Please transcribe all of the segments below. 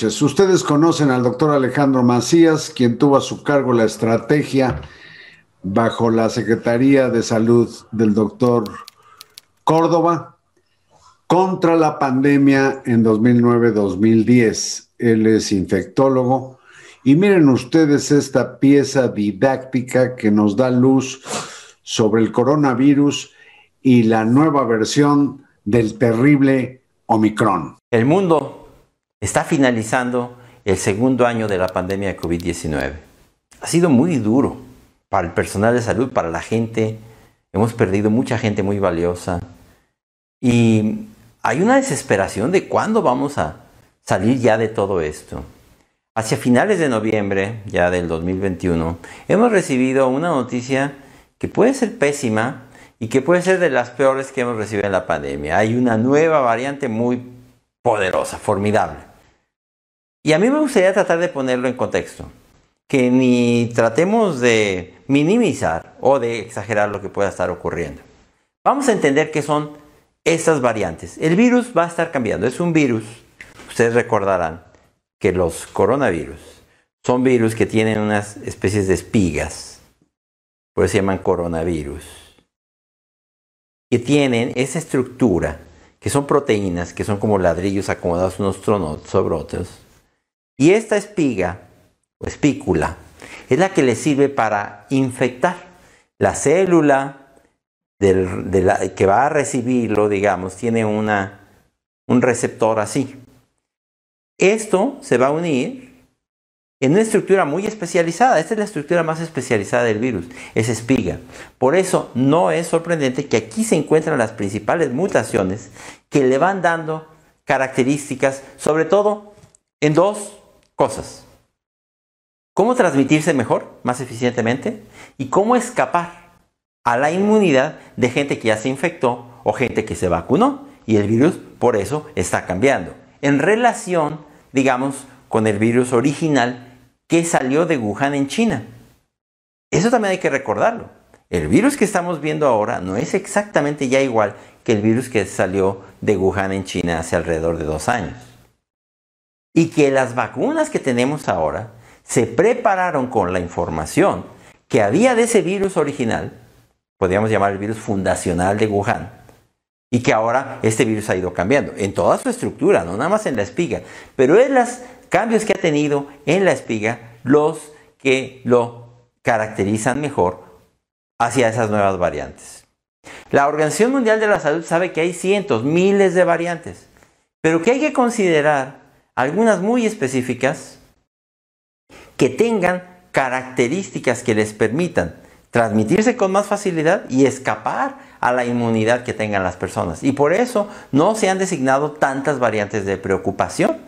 Ustedes conocen al doctor Alejandro Macías, quien tuvo a su cargo la estrategia bajo la Secretaría de Salud del doctor Córdoba contra la pandemia en 2009-2010. Él es infectólogo. Y miren ustedes esta pieza didáctica que nos da luz sobre el coronavirus y la nueva versión del terrible Omicron. El mundo está finalizando el segundo año de la pandemia de COVID-19. Ha sido muy duro para el personal de salud, para la gente. Hemos perdido mucha gente muy valiosa. Y hay una desesperación de cuándo vamos a salir ya de todo esto. Hacia finales de noviembre, ya del 2021, hemos recibido una noticia que puede ser pésima y que puede ser de las peores que hemos recibido en la pandemia. Hay una nueva variante muy poderosa, formidable. Y a mí me gustaría tratar de ponerlo en contexto, que ni tratemos de minimizar o de exagerar lo que pueda estar ocurriendo. Vamos a entender qué son estas variantes. El virus va a estar cambiando, es un virus. Ustedes recordarán que los coronavirus son virus que tienen unas especies de espigas, por eso se llaman coronavirus, que tienen esa estructura que son proteínas, que son como ladrillos acomodados unos sobre otros. Y esta espiga o espícula es la que le sirve para infectar la célula que va a recibirlo, digamos, tiene una, un receptor así. Esto se va a unir en una estructura muy especializada. Esta es la estructura más especializada del virus, es espiga. Por eso no es sorprendente que aquí se encuentran las principales mutaciones que le van dando características, sobre todo en dos cosas. Cómo transmitirse mejor, más eficientemente, y cómo escapar a la inmunidad de gente que ya se infectó o gente que se vacunó. Y el virus por eso está cambiando. En relación, digamos, con el virus original que salió de Wuhan en China. Eso también hay que recordarlo. El virus que estamos viendo ahora no es exactamente ya igual que el virus que salió de Wuhan en China hace alrededor de dos años. Y que las vacunas que tenemos ahora se prepararon con la información que había de ese virus original, podríamos llamar el virus fundacional de Wuhan, y que ahora este virus ha ido cambiando en toda su estructura, no nada más en la espiga, pero es las cambios que ha tenido en la espiga los que lo caracterizan mejor hacia esas nuevas variantes. La Organización Mundial de la Salud sabe que hay cientos, miles de variantes, pero que hay que considerar algunas muy específicas que tengan características que les permitan transmitirse con más facilidad y escapar a la inmunidad que tengan las personas. Y por eso no se han designado tantas variantes de preocupación.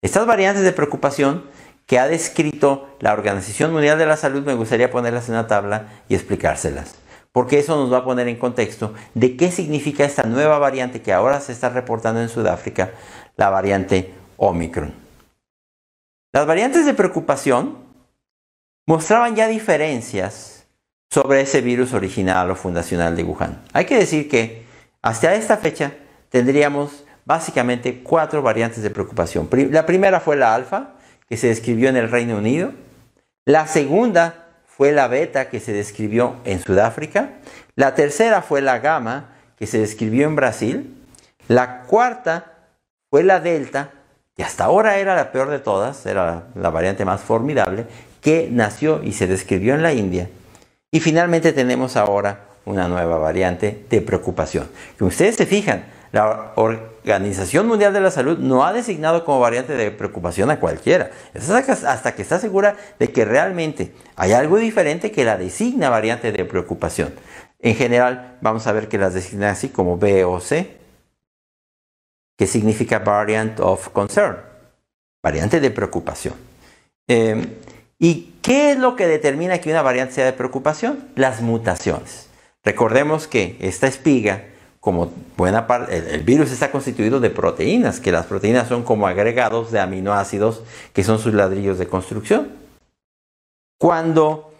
Estas variantes de preocupación que ha descrito la Organización Mundial de la Salud me gustaría ponerlas en una tabla y explicárselas. Porque eso nos va a poner en contexto de qué significa esta nueva variante que ahora se está reportando en Sudáfrica, la variante Omicron. Las variantes de preocupación mostraban ya diferencias sobre ese virus original o fundacional de Wuhan. Hay que decir que hasta esta fecha tendríamos básicamente cuatro variantes de preocupación. La primera fue la alfa, que se describió en el Reino Unido. La segunda fue la beta, que se describió en Sudáfrica. La tercera fue la gamma, que se describió en Brasil. La cuarta fue la delta, que hasta ahora era la peor de todas, era la variante más formidable, que nació y se describió en la India. Y finalmente tenemos ahora una nueva variante de preocupación. Que ustedes se fijan, la Organización Mundial de la Salud no ha designado como variante de preocupación a cualquiera. hasta que está segura de que realmente hay algo diferente que la designa variante de preocupación. En general, vamos a ver que las designa así como B o C, que significa variant of concern, variante de preocupación. Em, ¿Y qué es lo que determina que una variante sea de preocupación? Las mutaciones. Recordemos que esta espiga como buena parte, el, virus está constituido de proteínas, que las proteínas son como agregados de aminoácidos que son sus ladrillos de construcción. Cuando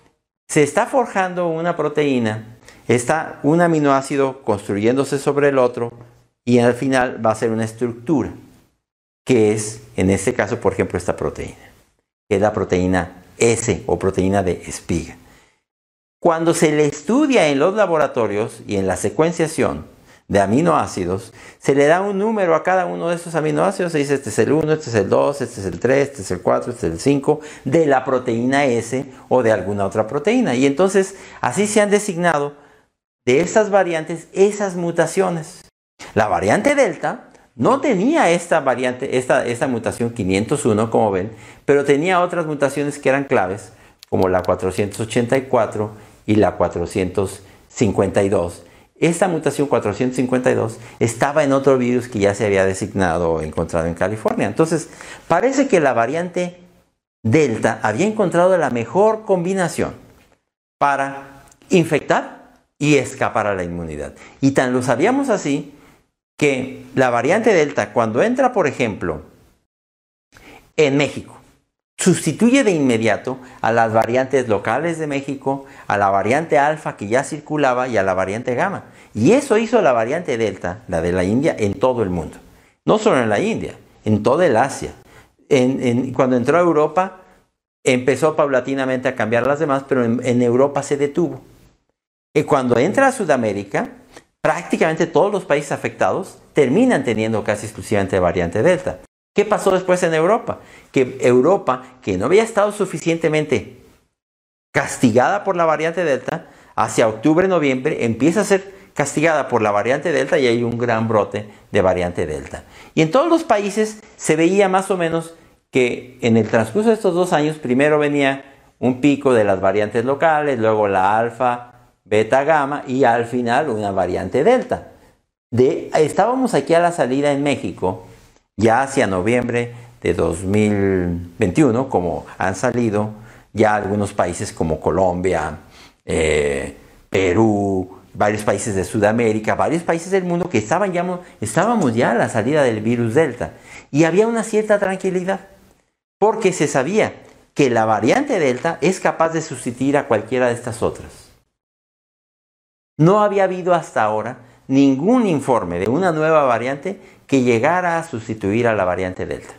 se está forjando una proteína, está un aminoácido construyéndose sobre el otro y al final va a ser una estructura. que es, en este caso, por ejemplo, esta proteína, que es la proteína S o proteína de espiga. Cuando se le estudia en los laboratorios y en la secuenciación de aminoácidos, se le da un número a cada uno de esos aminoácidos, se dice este es el 1, este es el 2, este es el 3, este es el 4, este es el 5, de la proteína S o de alguna otra proteína. Y entonces así se han designado de estas variantes esas mutaciones. La variante delta no tenía esta variante, esta, mutación 501, como ven, pero tenía otras mutaciones que eran claves, como la 484 y la 452. Esta mutación 452 estaba en otro virus que ya se había designado o encontrado en California. Entonces, parece que la variante Delta había encontrado la mejor combinación para infectar y escapar a la inmunidad. Y tan lo sabíamos así que la variante Delta, cuando entra, por ejemplo, en México, sustituye de inmediato a las variantes locales de México, a la variante alfa que ya circulaba y a la variante gamma. Y eso hizo la variante delta, la de la India, en todo el mundo. No solo en la India, en toda el Asia. cuando entró a Europa, empezó paulatinamente a cambiar las demás, pero en Europa se detuvo. Y cuando entra a Sudamérica, prácticamente todos los países afectados terminan teniendo casi exclusivamente variante delta. ¿Qué pasó después en Europa? Que Europa, que no había estado suficientemente castigada por la variante Delta, hacia octubre, noviembre, empieza a ser castigada por la variante Delta y hay un gran brote de variante Delta. Y en todos los países se veía más o menos que en el transcurso de estos dos años, primero venía un pico de las variantes locales, luego la alfa, beta, gamma y al final una variante Delta. De, estábamos aquí a la salida en México ya hacia noviembre de 2021, como han salido ya algunos países como Colombia, eh, Perú, varios países de Sudamérica, varios países del mundo que estaban ya, estábamos ya a la salida del virus Delta. Y había una cierta tranquilidad, porque se sabía que la variante Delta es capaz de sustituir a cualquiera de estas otras. No había habido hasta ahora ningún informe de una nueva variante que llegara a sustituir a la variante Delta.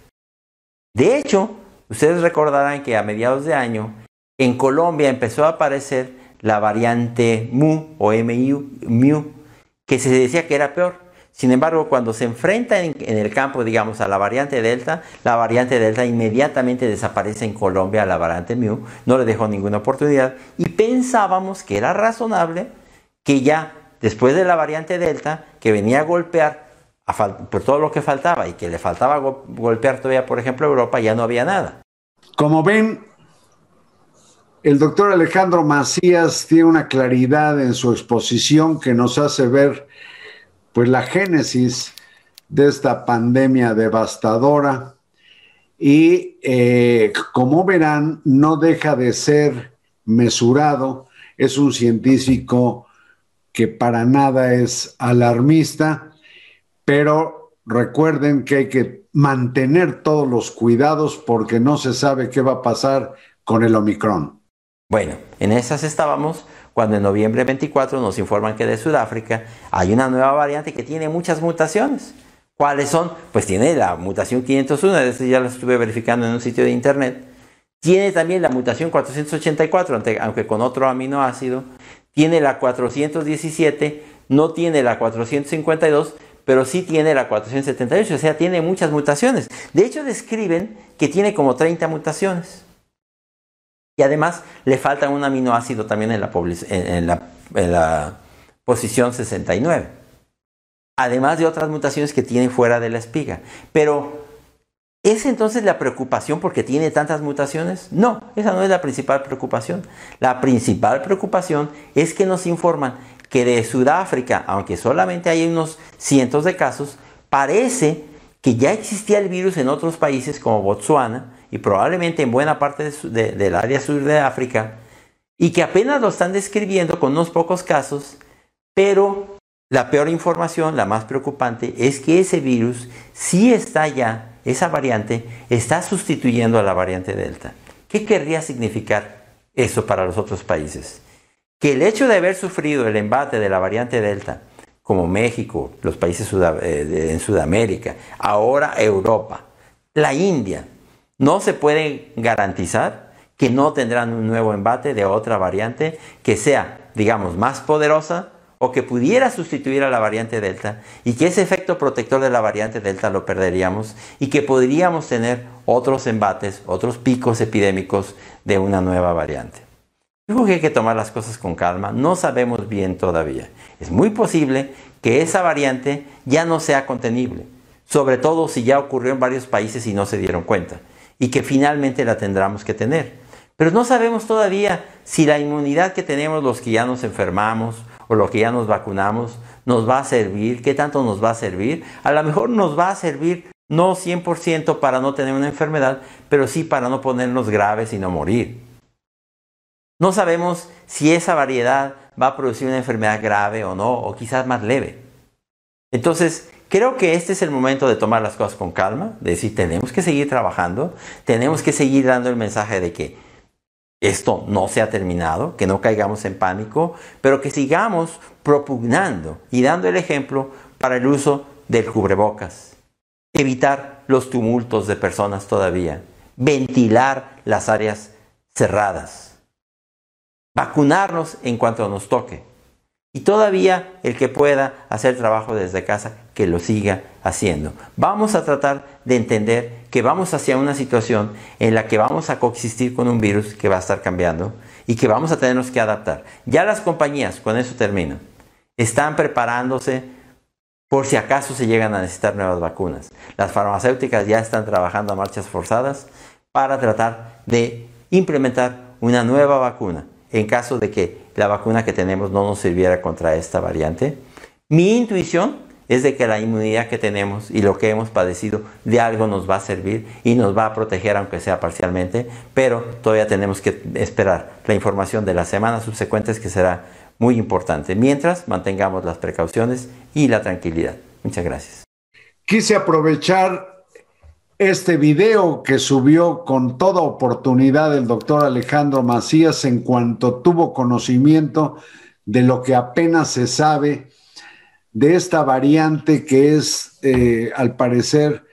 De hecho, ustedes recordarán que a mediados de año en Colombia empezó a aparecer la variante MU o MU, que se decía que era peor. Sin embargo, cuando se enfrenta en, el campo, digamos, a la variante Delta, la variante Delta inmediatamente desaparece en Colombia la variante Mu, no le dejó ninguna oportunidad y pensábamos que era razonable que ya después de la variante Delta, que venía a golpear por todo lo que faltaba y que le faltaba golpear todavía, por ejemplo, Europa, ya no había nada. Como ven, el doctor Alejandro Macías tiene una claridad en su exposición que nos hace ver pues la génesis de esta pandemia devastadora y eh, como verán no deja de ser mesurado, es un científico que para nada es alarmista pero recuerden que hay que mantener todos los cuidados porque no se sabe qué va a pasar con el Omicron. Bueno, en esas estábamos cuando en noviembre 24 nos informan que de Sudáfrica hay una nueva variante que tiene muchas mutaciones. ¿Cuáles son? Pues tiene la mutación 501, de ya la estuve verificando en un sitio de internet. Tiene también la mutación 484, aunque con otro aminoácido. Tiene la 417, no tiene la 452, pero sí tiene la 478, o sea, tiene muchas mutaciones. De hecho, describen que tiene como 30 mutaciones. Y además le falta un aminoácido también en la, en la, posición 69. Además de otras mutaciones que tiene fuera de la espiga. Pero ¿Es entonces la preocupación porque tiene tantas mutaciones? No, esa no es la principal preocupación. La principal preocupación es que nos informan que de Sudáfrica, aunque solamente hay unos cientos de casos, parece que ya existía el virus en otros países como Botsuana y probablemente en buena parte del área sur de África, y que apenas lo están describiendo con unos pocos casos, pero la peor información, la más preocupante, es que ese virus sí está ya, esa variante, está sustituyendo a la variante Delta. ¿Qué querría significar eso para los otros países? que el hecho de haber sufrido el embate de la variante Delta, como México, los países eh, en Sudamérica, ahora Europa, la India. No se puede garantizar que no tendrán un nuevo embate de otra variante que sea, digamos, más poderosa o que pudiera sustituir a la variante Delta y que ese efecto protector de la variante Delta lo perderíamos y que podríamos tener otros embates, otros picos epidémicos de una nueva variante. Digo que hay que tomar las cosas con calma, no sabemos bien todavía. Es muy posible que esa variante ya no sea contenible, sobre todo si ya ocurrió en varios países y no se dieron cuenta, y que finalmente la tendremos que tener. Pero no sabemos todavía si la inmunidad que tenemos los que ya nos enfermamos o los que ya nos vacunamos nos va a servir, qué tanto nos va a servir. A lo mejor nos va a servir no 100% para no tener una enfermedad, pero sí para no ponernos graves y no morir. No sabemos si esa variedad va a producir una enfermedad grave o no, o quizás más leve. Entonces, creo que este es el momento de tomar las cosas con calma, de decir, tenemos que seguir trabajando, tenemos que seguir dando el mensaje de que esto no se ha terminado, que no caigamos en pánico, pero que sigamos propugnando y dando el ejemplo para el uso del cubrebocas. Evitar los tumultos de personas todavía. Ventilar las áreas cerradas vacunarnos en cuanto nos toque. Y todavía el que pueda hacer trabajo desde casa, que lo siga haciendo. Vamos a tratar de entender que vamos hacia una situación en la que vamos a coexistir con un virus que va a estar cambiando y que vamos a tenernos que adaptar. Ya las compañías, con eso termino, están preparándose por si acaso se llegan a necesitar nuevas vacunas. Las farmacéuticas ya están trabajando a marchas forzadas para tratar de implementar una nueva vacuna en caso de que la vacuna que tenemos no nos sirviera contra esta variante. Mi intuición es de que la inmunidad que tenemos y lo que hemos padecido de algo nos va a servir y nos va a proteger aunque sea parcialmente, pero todavía tenemos que esperar la información de las semanas subsecuentes que será muy importante, mientras mantengamos las precauciones y la tranquilidad. Muchas gracias. Quise aprovechar este video que subió con toda oportunidad el doctor Alejandro Macías en cuanto tuvo conocimiento de lo que apenas se sabe de esta variante que es, eh, al parecer,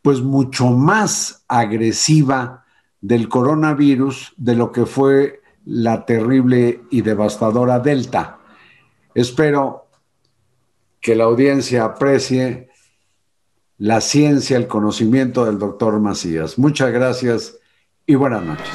pues mucho más agresiva del coronavirus de lo que fue la terrible y devastadora Delta. Espero que la audiencia aprecie la ciencia, el conocimiento del doctor Macías. Muchas gracias y buenas noches.